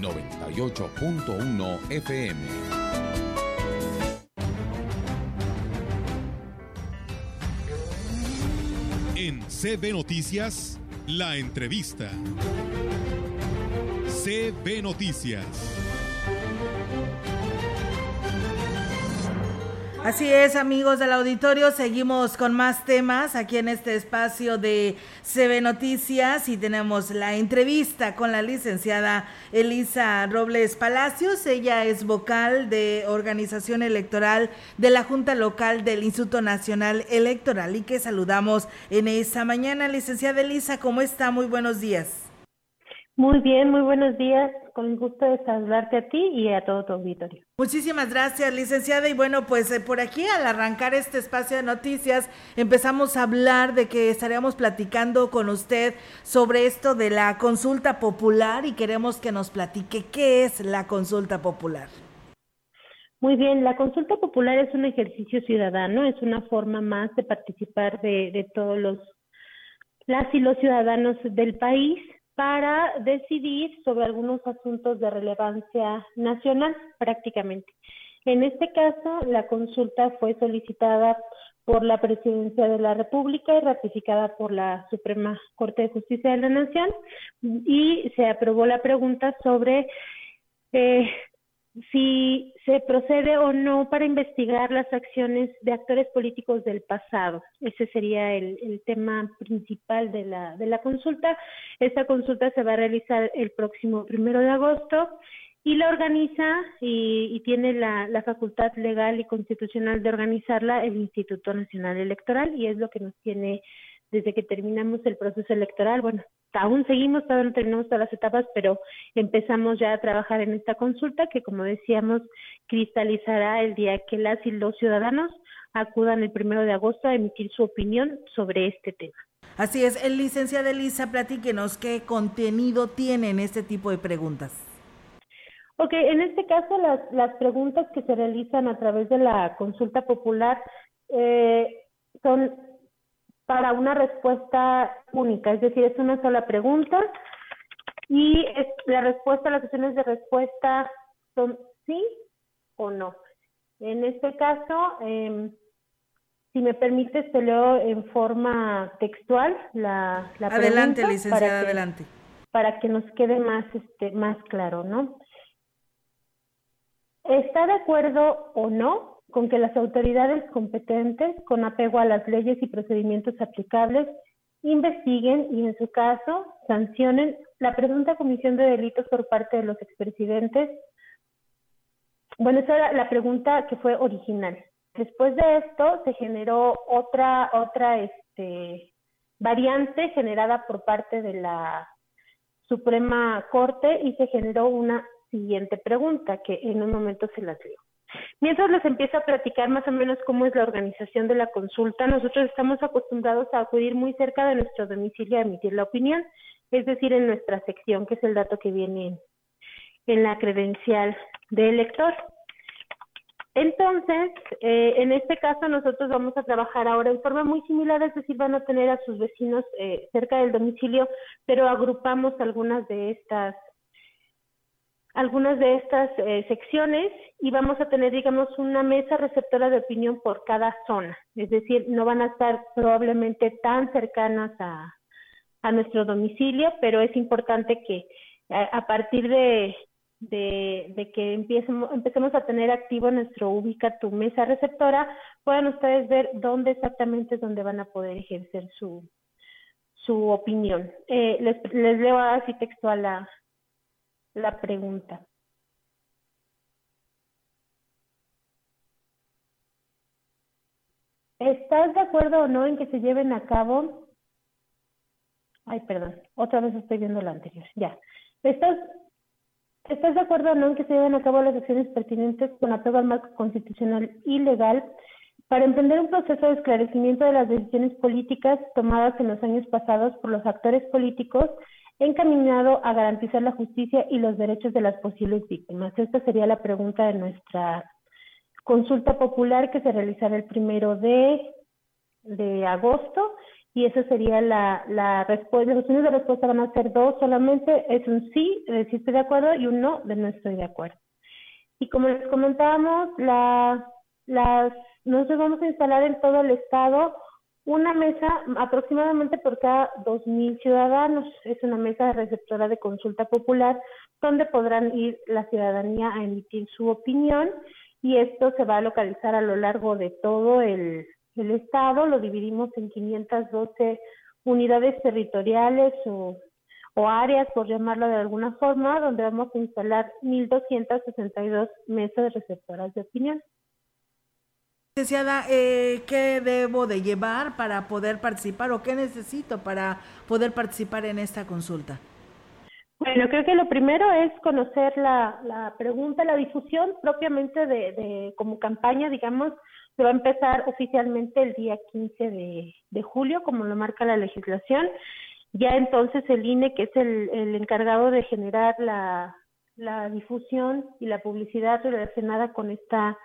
98.1 FM. En CB Noticias, la entrevista. CB Noticias. Así es, amigos del auditorio, seguimos con más temas aquí en este espacio de CB Noticias y tenemos la entrevista con la licenciada Elisa Robles Palacios. Ella es vocal de organización electoral de la Junta Local del Instituto Nacional Electoral y que saludamos en esta mañana. Licenciada Elisa, ¿cómo está? Muy buenos días. Muy bien, muy buenos días. Con gusto de saludarte a ti y a todo tu auditorio. Muchísimas gracias, licenciada. Y bueno, pues eh, por aquí al arrancar este espacio de noticias, empezamos a hablar de que estaríamos platicando con usted sobre esto de la consulta popular y queremos que nos platique qué es la consulta popular. Muy bien, la consulta popular es un ejercicio ciudadano, es una forma más de participar de, de todos los las y los ciudadanos del país para decidir sobre algunos asuntos de relevancia nacional prácticamente. En este caso, la consulta fue solicitada por la Presidencia de la República y ratificada por la Suprema Corte de Justicia de la Nación y se aprobó la pregunta sobre eh, si se procede o no para investigar las acciones de actores políticos del pasado. Ese sería el, tema principal de la, de la consulta. Esta consulta se va a realizar el próximo primero de agosto y la organiza y, y tiene la, la, facultad legal y constitucional de organizarla el Instituto Nacional Electoral y es lo que nos tiene desde que terminamos el proceso electoral. Bueno, aún seguimos, todavía no terminamos todas las etapas, pero empezamos ya a trabajar en esta consulta que, como decíamos, cristalizará el día que las y los ciudadanos acudan el primero de agosto a emitir su opinión sobre este tema. Así es, el licenciado Elisa, platíquenos qué contenido tienen este tipo de preguntas. Ok, en este caso las, las preguntas que se realizan a través de la consulta popular eh, son para una respuesta única, es decir, es una sola pregunta y es, la respuesta, las opciones de respuesta son sí o no. En este caso, eh, si me permites, te leo en forma textual la, la adelante, licenciada, adelante. para que nos quede más, este, más claro, ¿no? ¿Está de acuerdo o no con que las autoridades competentes, con apego a las leyes y procedimientos aplicables, investiguen y, en su caso, sancionen la presunta comisión de delitos por parte de los expresidentes? Bueno, esa era la pregunta que fue original. Después de esto se generó otra, otra este, variante generada por parte de la Suprema Corte y se generó una siguiente pregunta que en un momento se las leo. Mientras les empiezo a platicar más o menos cómo es la organización de la consulta, nosotros estamos acostumbrados a acudir muy cerca de nuestro domicilio a emitir la opinión, es decir, en nuestra sección, que es el dato que viene en la credencial de elector. Entonces, eh, en este caso nosotros vamos a trabajar ahora en forma muy similar, es decir, van a tener a sus vecinos eh, cerca del domicilio, pero agrupamos algunas de estas algunas de estas eh, secciones y vamos a tener, digamos, una mesa receptora de opinión por cada zona. Es decir, no van a estar probablemente tan cercanas a, a nuestro domicilio, pero es importante que a, partir de, de, que empiecemos, empecemos a tener activo nuestro ubica tu mesa receptora, puedan ustedes ver dónde exactamente es donde van a poder ejercer su, su opinión. Eh, les, les leo así textual la, la pregunta. ¿Estás de acuerdo o no en que se lleven a cabo? Ay, perdón, otra vez estoy viendo la anterior. Ya. ¿Estás, ¿Estás de acuerdo o no en que se lleven a cabo las acciones pertinentes con apego al marco constitucional y legal para emprender un proceso de esclarecimiento de las decisiones políticas tomadas en los años pasados por los actores políticos encaminado a garantizar la justicia y los derechos de las posibles víctimas. Esta sería la pregunta de nuestra consulta popular que se realizará el primero de, de agosto y esa sería la, la respuesta. Las opciones de respuesta van a ser dos solamente, es un sí, de si estoy de acuerdo, y un no, de no estoy de acuerdo. Y como les comentábamos, la, las, nosotros vamos a instalar en todo el estado una mesa aproximadamente por cada 2.000 ciudadanos. Es una mesa receptora de consulta popular donde podrán ir la ciudadanía a emitir su opinión y esto se va a localizar a lo largo de todo el, estado. Lo dividimos en 512 unidades territoriales o, o áreas, por llamarlo de alguna forma, donde vamos a instalar 1.262 mesas receptoras de opinión. Eh, ¿qué debo de llevar para poder participar o qué necesito para poder participar en esta consulta? Bueno, creo que lo primero es conocer la, la pregunta, la difusión propiamente de, como campaña, digamos, se va a empezar oficialmente el día 15 de, de julio, como lo marca la legislación. Ya entonces el INE, que es el, el encargado de generar la, la difusión y la publicidad relacionada con esta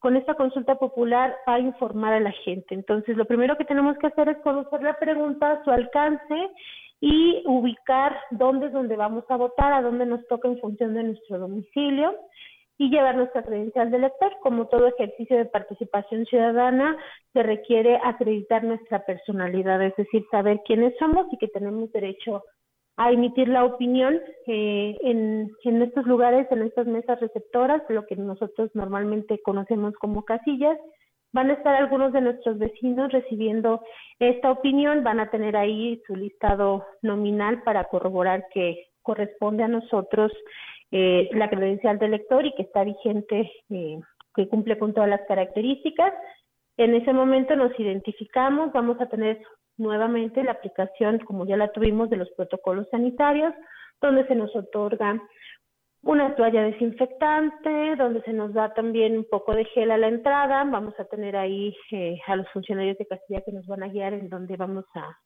con esta consulta popular a informar a la gente. Entonces, lo primero que tenemos que hacer es conocer la pregunta, su alcance y ubicar dónde es donde vamos a votar, a dónde nos toca en función de nuestro domicilio y llevar nuestra credencial de elector. Como todo ejercicio de participación ciudadana, se requiere acreditar nuestra personalidad, es decir, saber quiénes somos y que tenemos derecho a emitir la opinión eh, en, en estos lugares, en estas mesas receptoras, lo que nosotros normalmente conocemos como casillas. Van a estar algunos de nuestros vecinos recibiendo esta opinión, van a tener ahí su listado nominal para corroborar que corresponde a nosotros eh, la credencial de elector y que está vigente, eh, que cumple con todas las características. En ese momento nos identificamos, vamos a tener nuevamente la aplicación, como ya la tuvimos, de los protocolos sanitarios, donde se nos otorga una toalla desinfectante, donde se nos da también un poco de gel a la entrada. Vamos a tener ahí eh, a los funcionarios de Castilla que nos van a guiar en donde vamos a,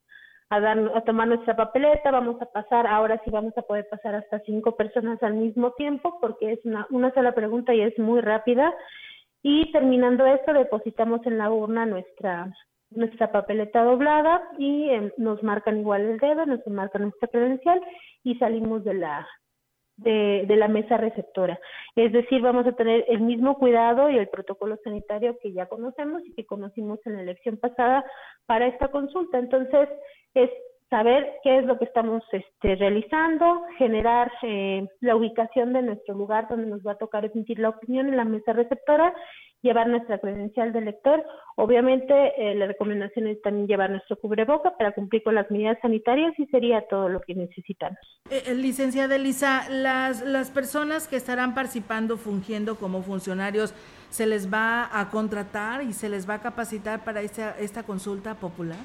a, dar, a tomar nuestra papeleta. Vamos a pasar, ahora sí vamos a poder pasar hasta cinco personas al mismo tiempo, porque es una, una sola pregunta y es muy rápida. Y terminando esto, depositamos en la urna nuestra nuestra papeleta doblada y em, nos marcan igual el dedo, nos marcan nuestra credencial y salimos de la de, de la mesa receptora. Es decir, vamos a tener el mismo cuidado y el protocolo sanitario que ya conocemos y que conocimos en la elección pasada para esta consulta. Entonces, es saber qué es lo que estamos este, realizando, generar eh, la ubicación de nuestro lugar donde nos va a tocar emitir la opinión en la mesa receptora, llevar nuestra credencial de lector. Obviamente, eh, la recomendación es también llevar nuestro cubreboca para cumplir con las medidas sanitarias y sería todo lo que necesitamos. Eh, licenciada Elisa, las, las personas que estarán participando, fungiendo como funcionarios, ¿se les va a contratar y se les va a capacitar para esta, esta consulta popular?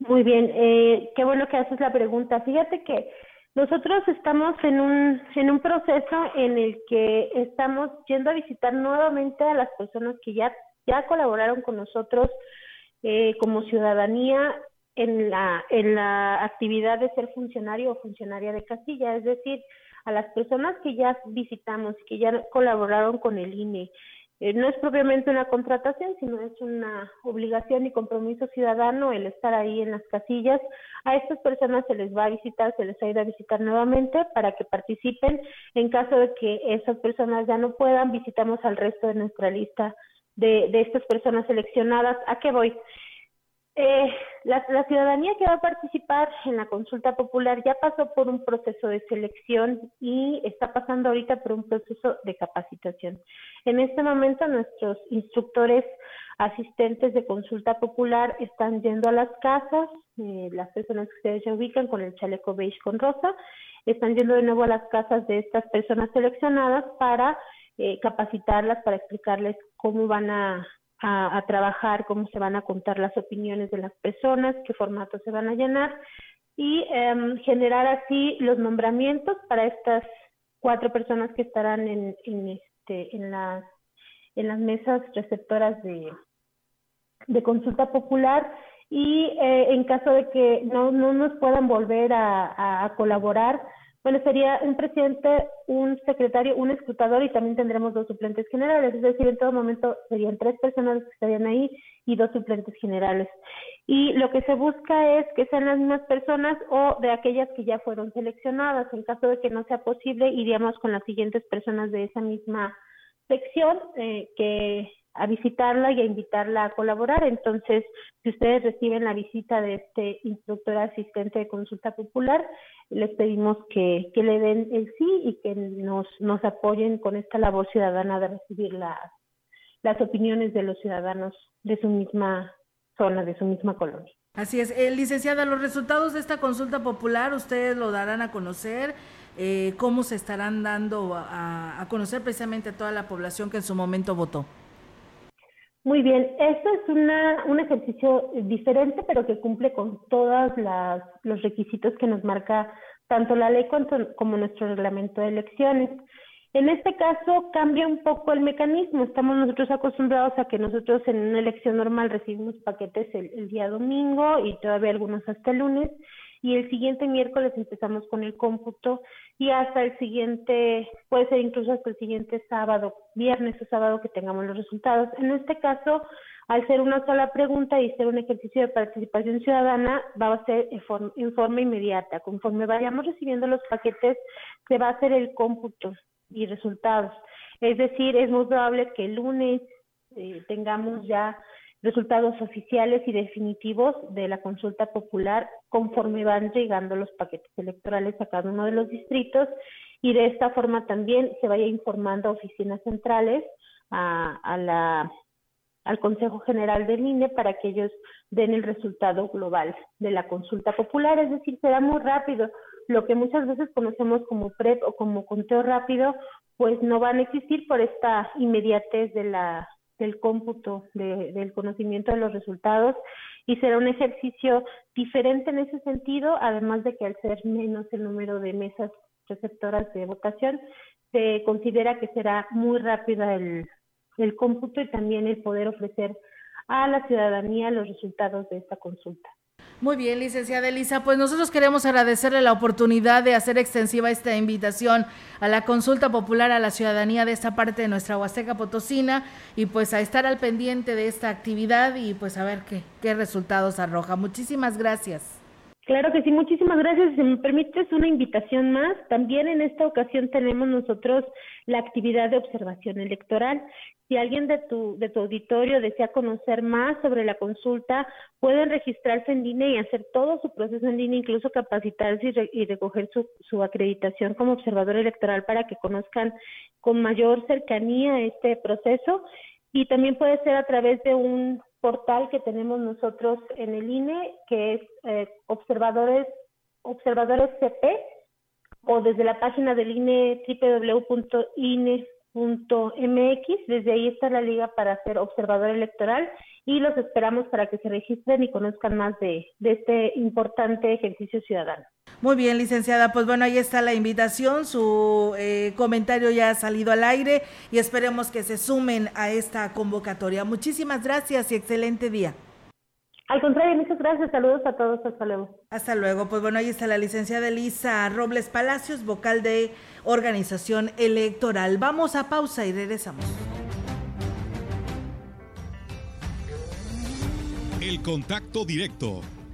Muy bien, eh, qué bueno que haces la pregunta. Fíjate que nosotros estamos en un, en un proceso en el que estamos yendo a visitar nuevamente a las personas que ya, ya colaboraron con nosotros eh, como ciudadanía en la, en la actividad de ser funcionario o funcionaria de casilla, es decir, a las personas que ya visitamos, que ya colaboraron con el INE, eh, no es propiamente una contratación, sino es una obligación y compromiso ciudadano el estar ahí en las casillas. A estas personas se les va a visitar, se les ha ido a visitar nuevamente para que participen. En caso de que esas personas ya no puedan, visitamos al resto de nuestra lista de, de estas personas seleccionadas. ¿A qué voy? Eh, la, ciudadanía que va a participar en la consulta popular ya pasó por un proceso de selección y está pasando ahorita por un proceso de capacitación. En este momento nuestros instructores asistentes de consulta popular están yendo a las casas, eh, las personas que ustedes se ubican con el chaleco beige con rosa, están yendo de nuevo a las casas de estas personas seleccionadas para eh, capacitarlas, para explicarles cómo van a a, trabajar, cómo se van a contar las opiniones de las personas, qué formatos se van a llenar y em, generar así los nombramientos para estas cuatro personas que estarán en, este, en, las, en las mesas receptoras de, consulta popular y eh, en caso de que no, no nos puedan volver a colaborar, bueno, sería un presidente, un secretario, un escrutador y también tendremos dos suplentes generales. Es decir, en todo momento serían tres personas que estarían ahí y dos suplentes generales. Y lo que se busca es que sean las mismas personas o de aquellas que ya fueron seleccionadas. En caso de que no sea posible, iríamos con las siguientes personas de esa misma sección eh, que a visitarla y a invitarla a colaborar. Entonces, si ustedes reciben la visita de este instructor asistente de consulta popular, les pedimos que, que le den el sí y que nos, nos apoyen con esta labor ciudadana de recibir las, las opiniones de los ciudadanos de su misma zona, de su misma colonia. Así es. Eh, licenciada, los resultados de esta consulta popular ustedes lo darán a conocer. Eh, ¿Cómo se estarán dando a, a conocer precisamente a toda la población que en su momento votó? Muy bien, esto es una, un ejercicio diferente, pero que cumple con todos los requisitos que nos marca tanto la ley como nuestro reglamento de elecciones. En este caso cambia un poco el mecanismo. Estamos nosotros acostumbrados a que nosotros en una elección normal recibimos paquetes el, el día domingo y todavía algunos hasta el lunes y el siguiente miércoles empezamos con el cómputo y hasta el siguiente, puede ser incluso hasta el siguiente sábado, viernes o sábado que tengamos los resultados. En este caso, al ser una sola pregunta y ser un ejercicio de participación ciudadana, va a ser en forma, inmediata. Conforme vayamos recibiendo los paquetes, se va a hacer el cómputo y resultados. Es decir, es muy probable que el lunes eh, tengamos ya resultados oficiales y definitivos de la consulta popular conforme van llegando los paquetes electorales a cada uno de los distritos y de esta forma también se vaya informando a oficinas centrales a, la al Consejo General del INE para que ellos den el resultado global de la consulta popular, es decir, será muy rápido. Lo que muchas veces conocemos como PREP o como conteo rápido, pues no van a existir por esta inmediatez de la del cómputo del conocimiento de los resultados y será un ejercicio diferente en ese sentido, además de que al ser menos el número de mesas receptoras de votación, se considera que será muy rápida el, el cómputo y también el poder ofrecer a la ciudadanía los resultados de esta consulta. Muy bien, licenciada Elisa, pues nosotros queremos agradecerle la oportunidad de hacer extensiva esta invitación a la consulta popular a la ciudadanía de esta parte de nuestra Huasteca Potosina y pues a estar al pendiente de esta actividad y pues a ver qué, qué resultados arroja. Muchísimas gracias. Claro que sí, muchísimas gracias. Si me permites una invitación más, también en esta ocasión tenemos nosotros la actividad de observación electoral Si alguien de tu, de tu auditorio desea conocer más sobre la consulta, pueden registrarse en línea y hacer todo su proceso en línea, incluso capacitarse y, re- y recoger su, su acreditación como observador electoral para que conozcan con mayor cercanía este proceso. Y también puede ser a través de un portal que tenemos nosotros en el INE, que es eh, observadores, observadores CP, o desde la página del INE www.ine.mx. Desde ahí está la liga para ser observador electoral y los esperamos para que se registren y conozcan más de, de este importante ejercicio ciudadano. Muy bien, licenciada. Pues bueno, ahí está la invitación. Su eh, comentario ya ha salido al aire y esperemos que se sumen a esta convocatoria. Muchísimas gracias y excelente día. Al contrario, muchas gracias. Saludos a todos. Hasta luego. Hasta luego. Pues bueno, ahí está la licenciada Elisa Robles Palacios, vocal de organización electoral. Vamos a pausa y regresamos. El contacto directo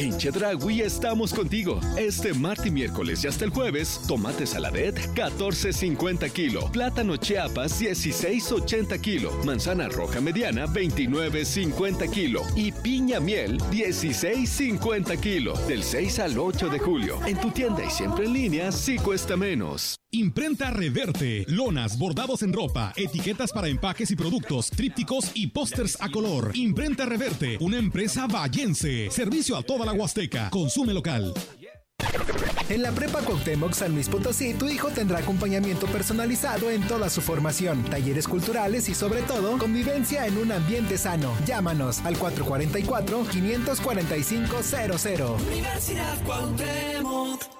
En Chedragui estamos contigo. Este martes y miércoles y hasta el jueves, tomate saladet 14.50 kilo, plátano chiapas 16.80 kilo, manzana roja mediana 29.50 kilo y piña miel 16.50 kilo. Del 6 al 8 de julio. En tu tienda y siempre en línea, sí cuesta menos. Imprenta Reverte, lonas, bordados en ropa, etiquetas para empaques y productos, trípticos y pósters a color. Imprenta Reverte, una empresa vallense. Servicio a toda la Huasteca. Consume local. En la Prepa Cuauhtémoc San Luis Potosí, tu hijo tendrá acompañamiento personalizado en toda su formación, talleres culturales y sobre todo, convivencia en un ambiente sano. Llámanos al 444-545-00. Universidad Cuauhtémoc.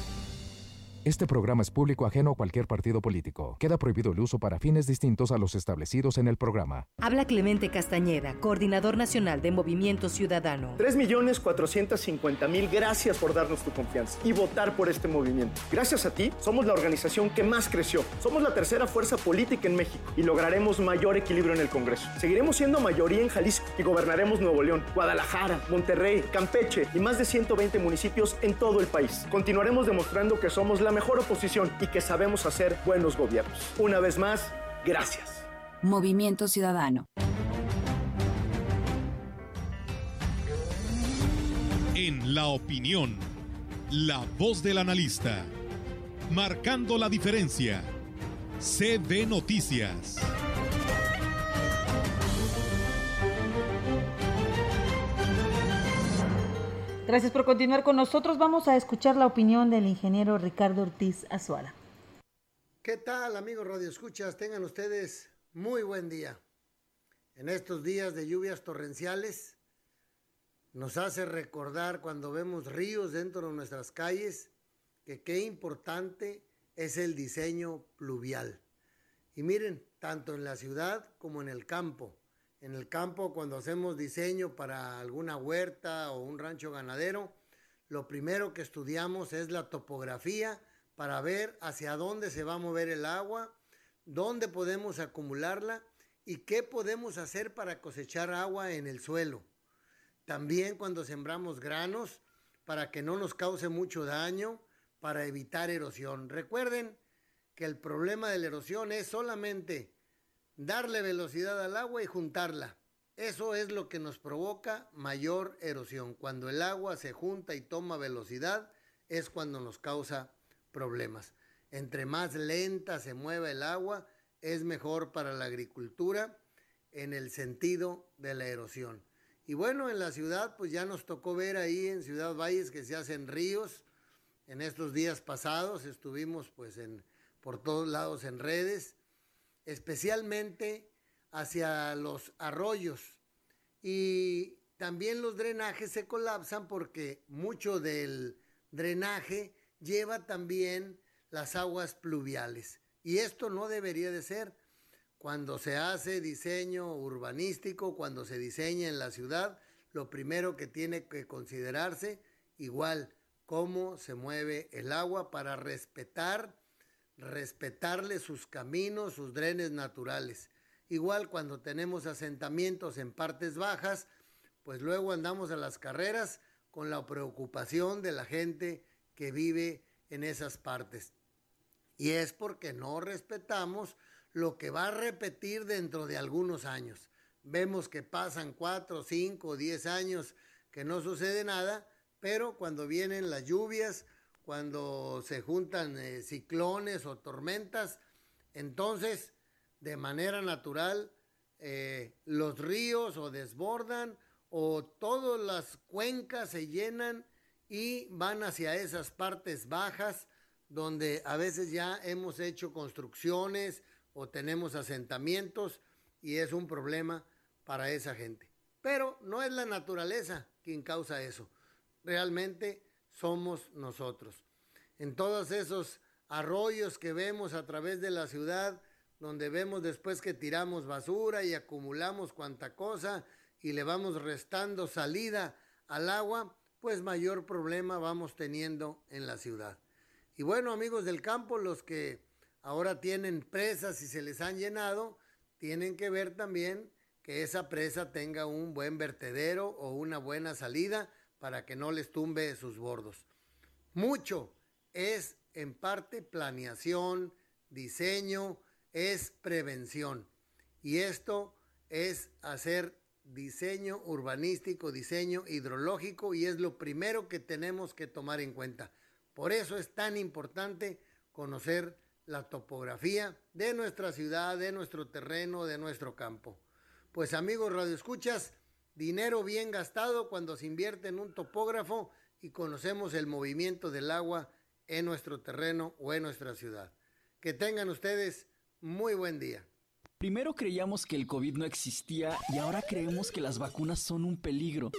Este programa es público ajeno a cualquier partido político. Queda prohibido el uso para fines distintos a los establecidos en el programa. Habla Clemente Castañeda, coordinador nacional de Movimiento Ciudadano. 3.450.000 gracias por darnos tu confianza y votar por este movimiento. Gracias a ti, somos la organización que más creció. Somos la tercera fuerza política en México y lograremos mayor equilibrio en el Congreso. Seguiremos siendo mayoría en Jalisco y gobernaremos Nuevo León, Guadalajara, Monterrey, Campeche y más de 120 municipios en todo el país. Continuaremos demostrando que somos la mejor oposición y que sabemos hacer buenos gobiernos. Una vez más, gracias. Movimiento Ciudadano. En la opinión, la voz del analista, marcando la diferencia. CB Noticias. Gracias por continuar con nosotros. Vamos a escuchar la opinión del ingeniero Ricardo Ortiz Azuara. ¿Qué tal, amigos Radio Escuchas? Tengan ustedes muy buen día. En estos días de lluvias torrenciales, nos hace recordar cuando vemos ríos dentro de nuestras calles que qué importante es el diseño pluvial. Y miren, tanto en la ciudad como en el campo. En el campo, cuando hacemos diseño para alguna huerta o un rancho ganadero, lo primero que estudiamos es la topografía para ver hacia dónde se va a mover el agua, dónde podemos acumularla y qué podemos hacer para cosechar agua en el suelo. También cuando sembramos granos, para que no nos cause mucho daño, para evitar erosión. Recuerden que el problema de la erosión es solamente darle velocidad al agua y juntarla. Eso es lo que nos provoca mayor erosión. Cuando el agua se junta y toma velocidad es cuando nos causa problemas. Entre más lenta se mueva el agua, es mejor para la agricultura en el sentido de la erosión. Y bueno, en la ciudad, pues ya nos tocó ver ahí en Ciudad Valles que se hacen ríos en estos días pasados, estuvimos pues en, por todos lados en redes, especialmente hacia los arroyos. Y también los drenajes se colapsan porque mucho del drenaje lleva también las aguas pluviales. Y esto no debería de ser. Cuando se hace diseño urbanístico, cuando se diseña en la ciudad, lo primero que tiene que considerarse, igual, cómo se mueve el agua para respetar, respetarle sus caminos, sus drenes naturales. Igual cuando tenemos asentamientos en partes bajas, pues luego andamos a las carreras con la preocupación de la gente que vive en esas partes. Y es porque no respetamos lo que va a repetir dentro de algunos años. Vemos que pasan cuatro, cinco, diez años que no sucede nada, pero cuando vienen las lluvias, cuando se juntan eh, ciclones o tormentas, entonces de manera natural eh, los ríos o desbordan o todas las cuencas se llenan y van hacia esas partes bajas donde a veces ya hemos hecho construcciones o tenemos asentamientos y es un problema para esa gente. Pero no es la naturaleza quien causa eso, realmente somos nosotros. En todos esos arroyos que vemos a través de la ciudad, donde vemos después que tiramos basura y acumulamos cuanta cosa y le vamos restando salida al agua, pues mayor problema vamos teniendo en la ciudad. Y bueno, amigos del campo, los que ahora tienen presas y se les han llenado, tienen que ver también que esa presa tenga un buen vertedero o una buena salida para que no les tumbe sus bordos. Mucho es en parte planeación, diseño, es prevención. Y esto es hacer diseño urbanístico, diseño hidrológico y es lo primero que tenemos que tomar en cuenta. Por eso es tan importante conocer la topografía de nuestra ciudad, de nuestro terreno, de nuestro campo. Pues amigos radioescuchas, dinero bien gastado cuando se invierte en un topógrafo y conocemos el movimiento del agua en nuestro terreno o en nuestra ciudad. Que tengan ustedes muy buen día. Primero creíamos que el COVID no existía y ahora creemos que las vacunas son un peligro.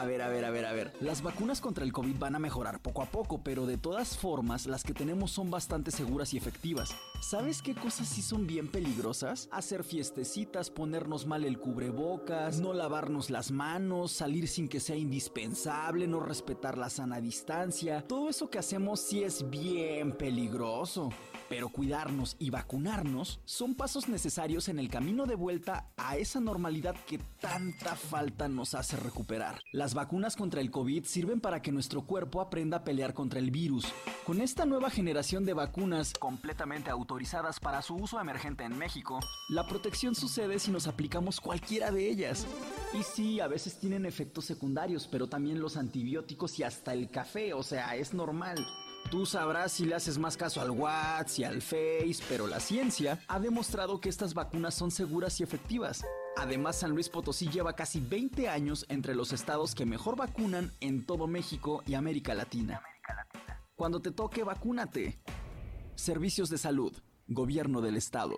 A ver, a ver, a ver, a ver. Las vacunas contra el COVID van a mejorar poco a poco, pero de todas formas, las que tenemos son bastante seguras y efectivas. ¿Sabes qué cosas sí son bien peligrosas? Hacer fiestecitas, ponernos mal el cubrebocas, no lavarnos las manos, salir sin que sea indispensable, no respetar la sana distancia. Todo eso que hacemos sí es bien peligroso. Pero cuidarnos y vacunarnos son pasos necesarios en el camino de vuelta a esa normalidad que tanta falta nos hace recuperar. Las vacunas contra el COVID sirven para que nuestro cuerpo aprenda a pelear contra el virus. Con esta nueva generación de vacunas completamente autorizadas para su uso emergente en México, la protección sucede si nos aplicamos cualquiera de ellas. Y sí, a veces tienen efectos secundarios, pero también los antibióticos y hasta el café, o sea, es normal. Tú sabrás si le haces más caso al WhatsApp y al Face, pero la ciencia ha demostrado que estas vacunas son seguras y efectivas. Además, San Luis Potosí lleva casi 20 años entre los estados que mejor vacunan en todo México y América Latina. Cuando te toque, vacúnate. Servicios de salud, Gobierno del Estado.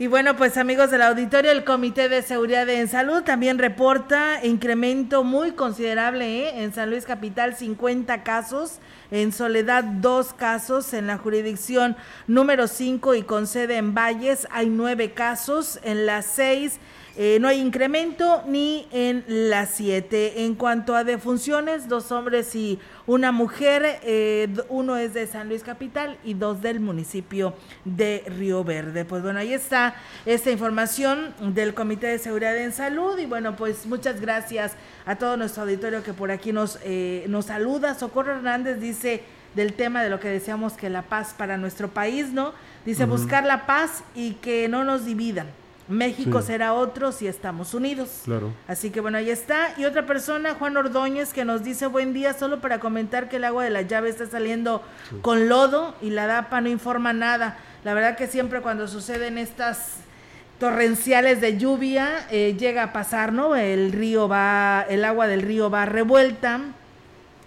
Y bueno, pues amigos del auditorio, el Comité de Seguridad en Salud también reporta incremento muy considerable ¿eh? en San Luis Capital, 50 casos, en Soledad dos casos, en la jurisdicción número 5 y con sede en Valles hay nueve casos, en las seis eh, no hay incremento ni en las siete. En cuanto a defunciones, dos hombres y una mujer, eh, uno es de San Luis Capital y dos del municipio de Río Verde. Pues bueno, ahí está esta información del Comité de Seguridad en Salud y bueno, pues muchas gracias a todo nuestro auditorio que por aquí nos, eh, nos saluda. Socorro Hernández dice del tema de lo que deseamos que la paz para nuestro país, ¿no? Dice buscar la paz y que no nos dividan México será otro si estamos unidos. Claro. Así que bueno, ahí está. Y otra persona, Juan Ordóñez, que nos dice buen día, solo para comentar que el agua de la llave está saliendo con lodo y la DAPA no informa nada. La verdad que siempre cuando suceden estas torrenciales de lluvia eh, llega a pasar, ¿no? El río va, el agua del río va revuelta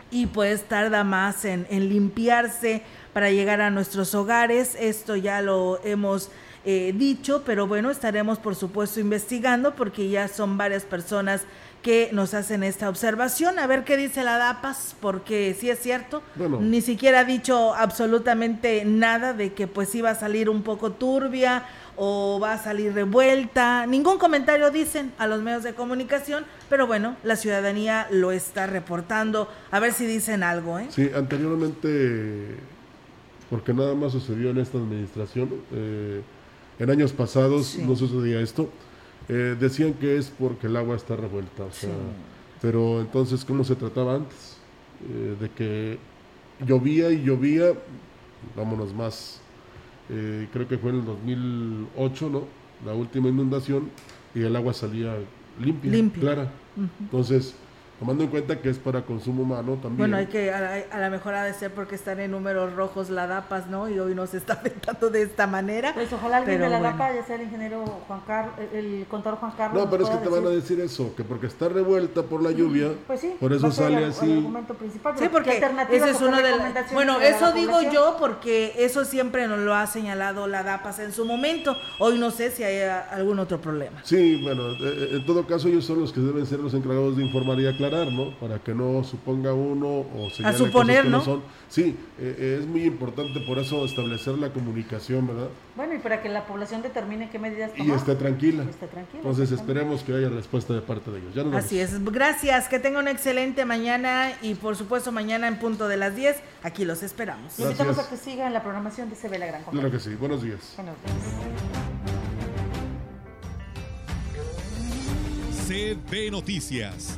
y pues tarda más en, en limpiarse para llegar a nuestros hogares. Esto ya lo hemos eh, dicho, pero bueno, estaremos por supuesto investigando porque ya son varias personas que nos hacen esta observación, a ver qué dice la DAPAS, porque si es cierto, ni siquiera ha dicho absolutamente nada de que pues iba a salir un poco turbia o va a salir revuelta, ningún comentario dicen a los medios de comunicación, pero bueno, la ciudadanía lo está reportando, a ver si dicen algo. ¿eh? Sí, anteriormente, porque nada más sucedió en esta administración, eh, en años pasados no sucedía esto. Eh, decían que es porque el agua está revuelta, o sea, pero entonces, ¿cómo se trataba antes? Eh, de que llovía y llovía, vámonos más, eh, creo que fue en el 2008, ¿no? La última inundación y el agua salía limpia, clara. Entonces, tomando en cuenta que es para consumo humano también. Bueno, hay que, a, lo mejor ha de ser porque están en números rojos la DAPAS, ¿no? Y hoy nos está *laughs* afectando de esta manera. Pues ojalá alguien de la DAPA, ya sea el ingeniero Juan Carlos, el contador Juan Carlos. No, pero es que te van a decir eso, que porque está revuelta por la lluvia, pues sí, por eso sale así. argumento principal, sí, porque ese es uno de Bueno, eso digo yo porque eso siempre nos lo ha señalado la DAPAS en su momento. Hoy no sé si hay algún otro problema. Sí, bueno, eh, eh, en todo caso ellos son los que deben ser los encargados de informar y aclarar ¿no? Para que no suponga uno o se a suponer, ¿no? son. Sí, eh, eh, es muy importante por eso establecer la comunicación, ¿verdad? Bueno, y para que la población determine qué medidas tomar. Y esté tranquila. Entonces esperemos que haya respuesta de parte de ellos. Así es. Gracias, que tenga una excelente mañana y por supuesto mañana en punto de las 10, aquí los esperamos. invitamos a que sigan la programación de CB La Gran Compañía. Claro que sí. Buenos días. Buenos días. CB Noticias